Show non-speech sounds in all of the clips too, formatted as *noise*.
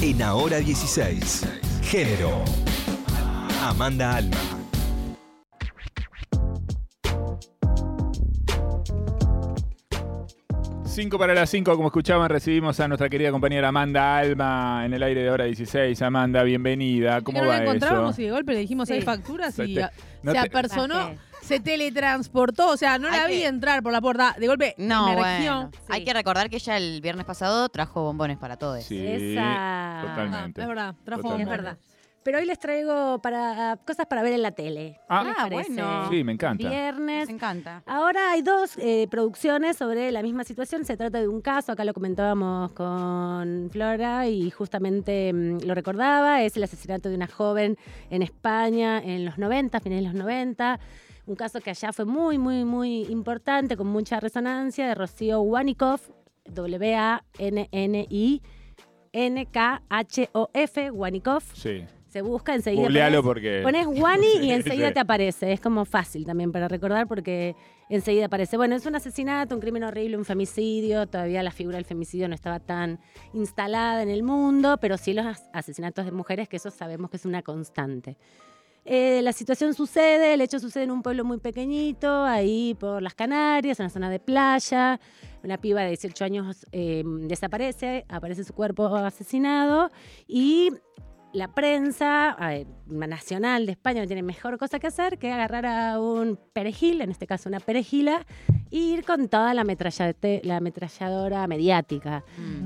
En Ahora 16. Género. Amanda Alma. Cinco para las 5, como escuchaban, recibimos a nuestra querida compañera Amanda Alma en el aire de hora 16. Amanda, bienvenida. ¿Cómo no va la encontrábamos eso? y de golpe le dijimos Sí. hay facturas Se y te- a- no se te- apersonó, Bajé. Se teletransportó, o sea, no Hay la vi que- entrar por la puerta. De golpe No, emergió. bueno. Hay que recordar que ella el viernes pasado trajo bombones para todos. Sí, Esa. Ah, totalmente. es verdad, trajo Totalmente. Es verdad. Pero hoy les traigo para cosas para ver en la tele. Ah. ¿Qué les Ah, parece? bueno. Sí, me encanta. Viernes. Nos encanta. Ahora hay dos eh, producciones sobre la misma situación. Se trata de un caso, acá lo comentábamos con Flora y justamente mm, lo recordaba, es el asesinato de una joven en España en los 90, finales de los 90. Un caso que allá fue muy, muy, muy importante, con mucha resonancia, de Rocío Wanikoff, W-A-N-N-I. N-K-H-O-F, Wanikoff. Sí. Se busca enseguida. Googlealo porque. Pones Wani *laughs* Sí, y enseguida sí. te aparece. Es como fácil también para recordar porque enseguida aparece. Bueno, es un asesinato, un crimen horrible, un femicidio. Todavía la figura del femicidio no estaba tan instalada en el mundo, pero sí los as- asesinatos de mujeres, que eso sabemos que es una constante. Eh, la situación sucede, el hecho sucede en un pueblo muy pequeñito, ahí por las Canarias, en una zona de playa. Una piba de 18 años eh, desaparece, aparece su cuerpo asesinado y la prensa nacional de España no tiene mejor cosa que hacer que agarrar a un perejil, en este caso una perejila, e ir con toda la, la ametralladora mediática. Ujú.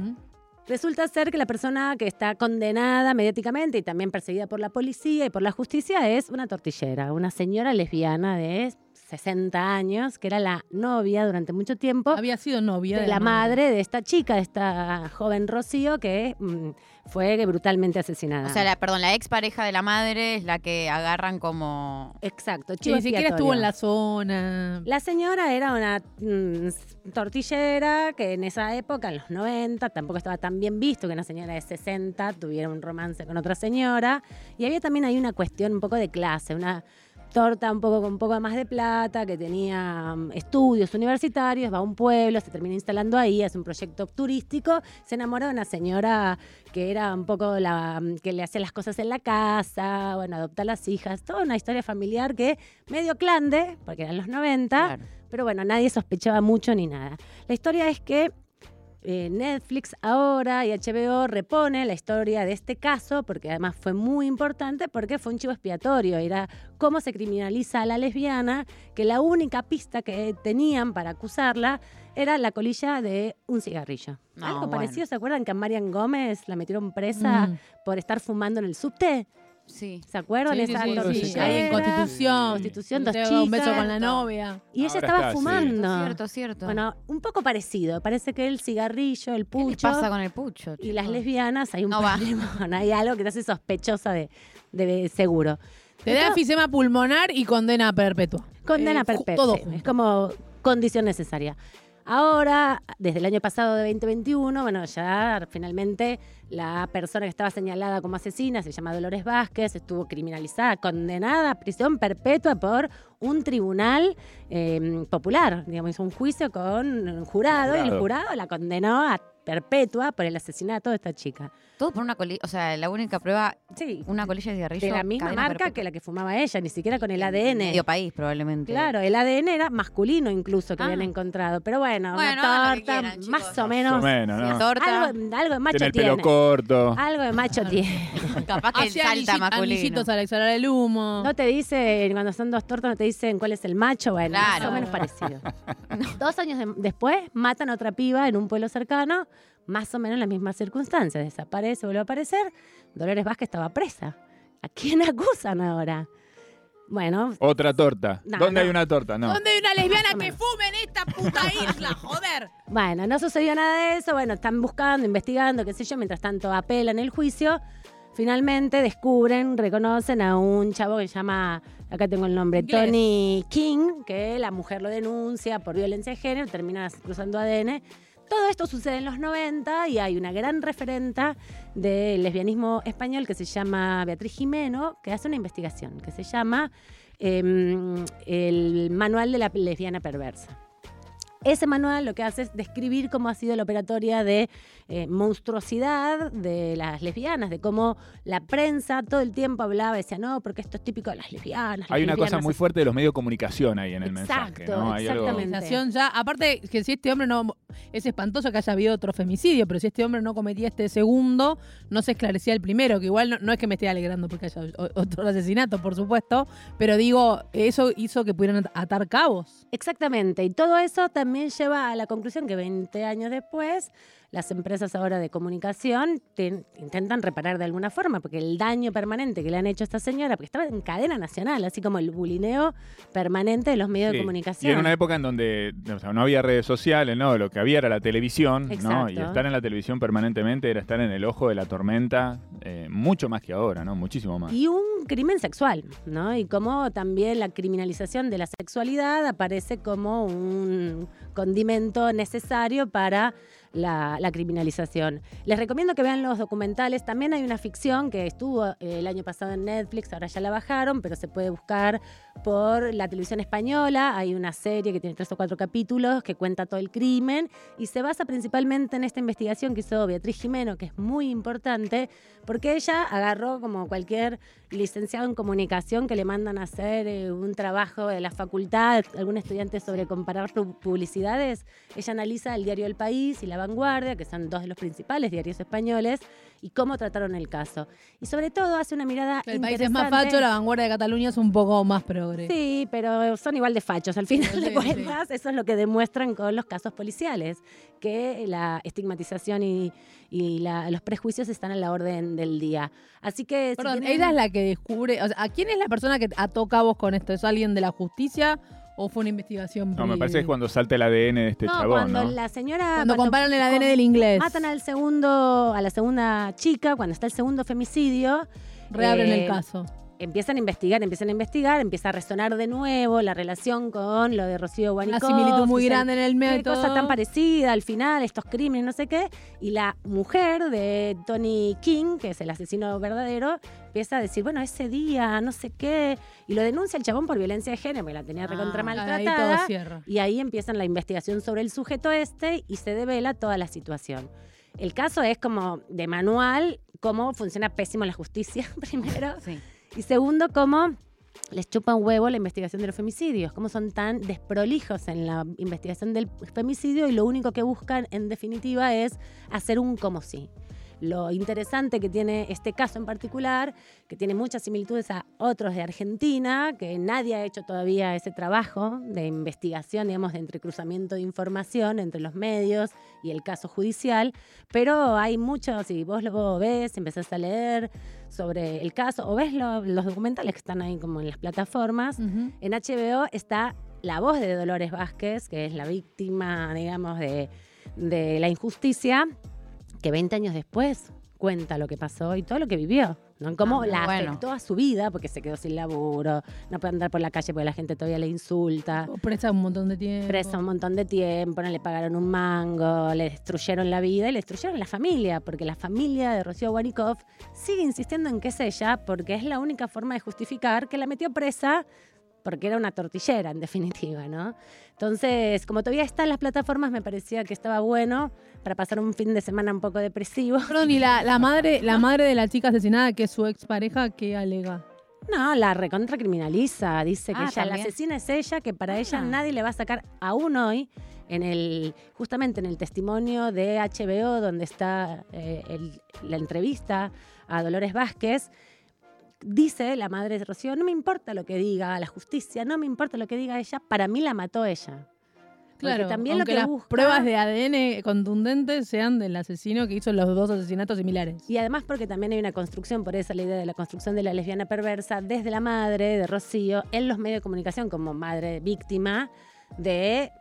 Resulta ser que la persona que está condenada mediáticamente y también perseguida por la policía y por la justicia es una tortillera, una señora lesbiana de 60 años, que era la novia durante mucho tiempo Había sido novia de la madre de esta chica, de esta joven Rocío, que mm, fue brutalmente asesinada. O sea, la, perdón, la ex pareja de la madre es la que agarran como. Exacto, chivo ni siquiera estuvo en la zona. La señora era una mm, tortillera que en esa época, en los 90, tampoco estaba tan bien visto que una señora de 60 tuviera un romance con otra señora. Y había también ahí una cuestión un poco de clase, una torta un poco con un poco más de plata, que tenía mm, estudios universitarios, va a un pueblo, se termina instalando ahí, hace un proyecto turístico, se enamora de una señora que era un poco la mm, que le hacía las cosas en la casa, bueno, adopta a las hijas, toda una historia familiar que medio clande, porque eran los 90, Claro. pero bueno, nadie sospechaba mucho ni nada. La historia es que eh, Netflix ahora y HBO repone la historia de este caso, porque además fue muy importante, porque fue un chivo expiatorio, era cómo se criminaliza a la lesbiana, que la única pista que tenían para acusarla era la colilla de un cigarrillo. No, Algo bueno. parecido, ¿se acuerdan que a Marian Gómez la metieron presa Mm. por estar fumando en el subte? Sí. ¿Se acuerdan? Sí, sí, Esa sí, sí. Ahí en Constitución. Constitución, dos chicas. un beso con la novia. Y ella estaba está, sí. fumando. Cierto, cierto. Bueno, un poco parecido. Parece que el cigarrillo, el ¿Qué le pucho pasa con el pucho? y las lesbianas hay un No va. problema. *laughs* Hay algo que te hace sospechosa de, de seguro. Te da enfisema pulmonar y condena perpetua. Condena Eh, perpetua. Todo junto. es como condición necesaria. Ahora, desde el año pasado de 2021, bueno, ya finalmente la persona que estaba señalada como asesina, se llama Dolores Vázquez, estuvo criminalizada, condenada a prisión perpetua por un tribunal eh, popular. Digamos, hizo un juicio con un jurado, y el Jurado. la condenó a perpetua por el asesinato de esta chica. Todo por una colilla. O sea, la única prueba, Sí, una colilla de cigarrillo. de la misma marca perpetua. que la que fumaba ella, ni siquiera con el ADN. Medio país, probablemente. Claro, el ADN era masculino incluso que Ah. habían encontrado. Pero bueno, Bueno, una torta, quieran, más o Más menos. o menos, ¿no? torta. Algo, algo de macho Tiene el tiene. Corto. Algo de macho tiene. *laughs* Capaz que salta anilli- masculino. anillitos al exhalar el humo. No te dicen, cuando son dos tortas, no te dicen cuál es el macho. Bueno, más Claro. o menos parecido. *laughs* Dos años de- después, matan a otra piba en un pueblo cercano, más o menos en las mismas circunstancias. Desaparece, vuelve a aparecer. Dolores Vázquez estaba presa. ¿A quién *laughs* acusan ahora? Bueno, Otra torta. No, ¿Dónde no. hay una torta? No. ¿Dónde hay una lesbiana que fume en esta puta *laughs* isla? Joder. Bueno, no sucedió nada de eso. Bueno, están buscando, investigando, qué sé yo. Mientras tanto, apelan el juicio. Finalmente descubren, reconocen a un chavo que se llama, acá tengo el nombre, Inglés. Tony King, que la mujer lo denuncia por violencia de género, termina cruzando ADN. Todo esto sucede en los 90 y hay una gran referenta del lesbianismo español que se llama Beatriz Jimeno, que hace una investigación que se llama em, El Manual de la Lesbiana Perversa. Ese manual lo que hace es describir cómo ha sido la operatoria de eh, monstruosidad de las lesbianas, de cómo la prensa todo el tiempo hablaba y decía, no, porque esto es típico de las lesbianas. las Hay una cosa muy así". fuerte de los medios de comunicación ahí en el Exacto, mensaje, ¿no? Hay algo- exactamente. Sensación ya, aparte que si este hombre no, es espantoso que haya habido otro femicidio, pero si este hombre no cometía este segundo, no se esclarecía el primero, que igual no, no es que me esté alegrando porque haya otro asesinato, por supuesto, pero digo, eso hizo que pudieran at- atar cabos. Exactamente, y todo eso también lleva a la conclusión que 20 años después las empresas ahora de comunicación te- intentan reparar de alguna forma, porque el daño permanente que le han hecho a esta señora, porque estaba en cadena nacional, así como el bulineo permanente de los medios Sí. de Y comunicación. en una época en donde o sea, no había redes sociales, ¿no? Lo que había era la televisión, ¿no? Y estar en la televisión permanentemente era estar en el ojo de la tormenta, eh, mucho más que ahora, ¿no? Muchísimo más. Y un crimen sexual, ¿no? Y cómo también la criminalización de la sexualidad aparece como un condimento necesario para la, criminalización. Les recomiendo que vean los documentales. También hay una ficción que estuvo eh, el año pasado en Netflix, ahora ya la bajaron, pero se puede buscar por la televisión española. Hay una serie que tiene tres o cuatro capítulos que cuenta todo el crimen y se basa principalmente en esta investigación que hizo Beatriz Jimeno, que es muy importante, porque ella agarró como cualquier licenciado en comunicación que le mandan a hacer eh, un trabajo de la facultad, algún estudiante sobre comparar pu- publicidades. Ella analiza el diario El País y La Vanguardia, que son dos de los principales diarios españoles, y cómo trataron el caso. Y sobre todo hace una mirada El país es más facho, la vanguardia de Cataluña es un poco más progre. Sí, pero son igual de fachos. Al final Sí, de sí. cuentas, eso es lo que demuestran con los casos policiales, que la estigmatización y, y la- los prejuicios están a la orden del día. Así que... si Perdón, tienen- ella es la que descubre, o sea, ¿a quién es la persona que ató cabos con esto? ¿Es alguien de la justicia o fue una investigación? No, me parece que es cuando salta el ADN de este No, chabón, cuando ¿no? la señora... Cuando comparan el ADN del inglés. Matan al segundo, a la segunda chica, cuando está el segundo femicidio. Reabren eh, el caso. Empiezan a investigar, empiezan a investigar, empieza a resonar de nuevo la relación con lo de Rocío Una Guanicó. similitud muy grande en el método. cosa tan parecida al final, estos crímenes, no sé qué. Y la mujer de Tony King, que es el asesino verdadero, empieza a decir, bueno, ese día, no sé qué. Y lo denuncia el chabón por violencia de género, porque la tenía recontra Ah, Ahí todo cierra. Y ahí empiezan la investigación sobre el sujeto este y se devela toda la situación. El caso es como de manual, cómo funciona pésimo la justicia, *laughs* primero. Sí. Y segundo, cómo les chupa un huevo la investigación de los femicidios, cómo son tan desprolijos en la investigación del femicidio y lo único que buscan, en definitiva, es hacer un como si. Lo interesante que tiene este caso en particular, que tiene muchas similitudes a otros de Argentina, que nadie ha hecho todavía ese trabajo de investigación, digamos, de entrecruzamiento de información entre los medios y el caso judicial, pero hay mucho, si vos lo ves, empezás a leer sobre el caso o ves lo- los documentales que están ahí como en las plataformas, en HBO está la voz de Dolores Vázquez, que es la víctima, digamos, de, de la injusticia, que 20 años después cuenta lo que pasó y todo lo que vivió. ¿no? Cómo Ah, la bueno. afectó a su vida, porque se quedó sin laburo, no puede andar por la calle porque la gente todavía le insulta. O Presa un montón de tiempo. Presa un montón de tiempo, no le pagaron un mango, le destruyeron la vida y le destruyeron la familia, porque la familia de Rocío Warikoff sigue insistiendo en que es ella, porque es la única forma de justificar que la metió presa porque era una tortillera, en definitiva, ¿no? Entonces, como todavía está en las plataformas, me parecía que estaba bueno para pasar un fin de semana un poco depresivo. *laughs* Perdón, y la, la madre, la madre de la chica asesinada, que es su expareja, ¿qué alega? No, la recontra criminaliza. Dice que Ah, ella, la asesina es ella, que para ella Ah. nadie le va a sacar aún hoy, en el, justamente en el testimonio de HBO, donde está eh, el- la entrevista a Dolores Vázquez, dice la madre de Rocío, no me importa lo que diga la justicia, no me importa lo que diga ella, para mí la mató ella. Porque Claro, también lo que las busca- pruebas de ADN contundentes sean del asesino que hizo los dos asesinatos similares. Y además porque también hay una construcción, por eso la idea de la construcción de la lesbiana perversa, desde la madre de Rocío, en los medios de comunicación como madre víctima, de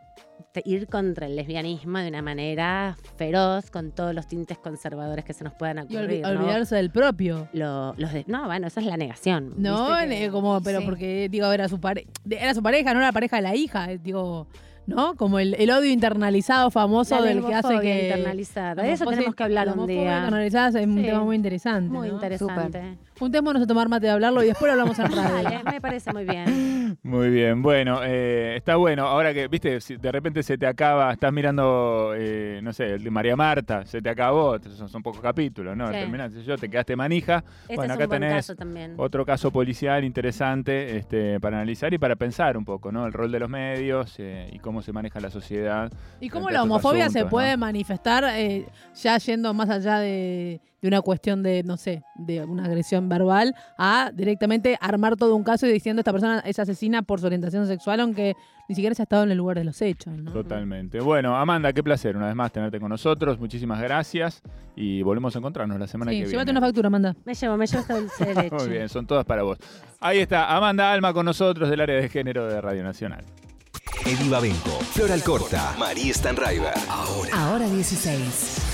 ir contra el lesbianismo de una manera feroz, con todos los tintes conservadores que se nos puedan Y ocurrir. olvidarse del propio. Lo- los de- no, bueno, eso es la negación. No, ¿viste que- eh, como, pero Sí. porque, digo, era su, pare- era su pareja, no era la pareja de la hija, eh, digo, ¿no? Como el, el odio internalizado famoso La del que hace que... internalizada. De eso tenemos que hablar la un día. internalizada es un tema muy interesante. Muy ¿no? interesante. Juntémonos a tomar mate de hablarlo y después lo hablamos en *laughs* radio. Dale, me parece muy bien. Muy bien, bueno, eh, está bueno. Ahora que, viste, si de repente se te acaba, estás mirando, eh, no sé, el de María Marta, se te acabó, son, son pocos capítulos, ¿no? Sí. Terminaste yo, te quedaste manija. Este bueno, es acá un buen tenés caso también. otro caso policial interesante este, para analizar y para pensar un poco, ¿no? El rol de los medios eh, y cómo se maneja la sociedad. Y cómo la homofobia se puede ¿no? manifestar eh, ya yendo más allá de, de una cuestión de, no sé, de una agresión verbal, a directamente armar todo un caso y diciendo esta persona es asesina por su orientación sexual, aunque ni siquiera se ha estado en el lugar de los hechos. ¿no? Totalmente. Bueno, Amanda, qué placer una vez más tenerte con nosotros. Muchísimas gracias y volvemos a encontrarnos la semana Sí, que llévate viene. una factura, manda. Me llevo, me llevo hasta dulce *laughs* de leche. Muy bien, son todas para vos. Ahí está, Amanda Alma con nosotros del área de género de Radio Nacional. Eddie Babenco, Flor Alcorta, María Stanraiver. Ahora. Ahora 16.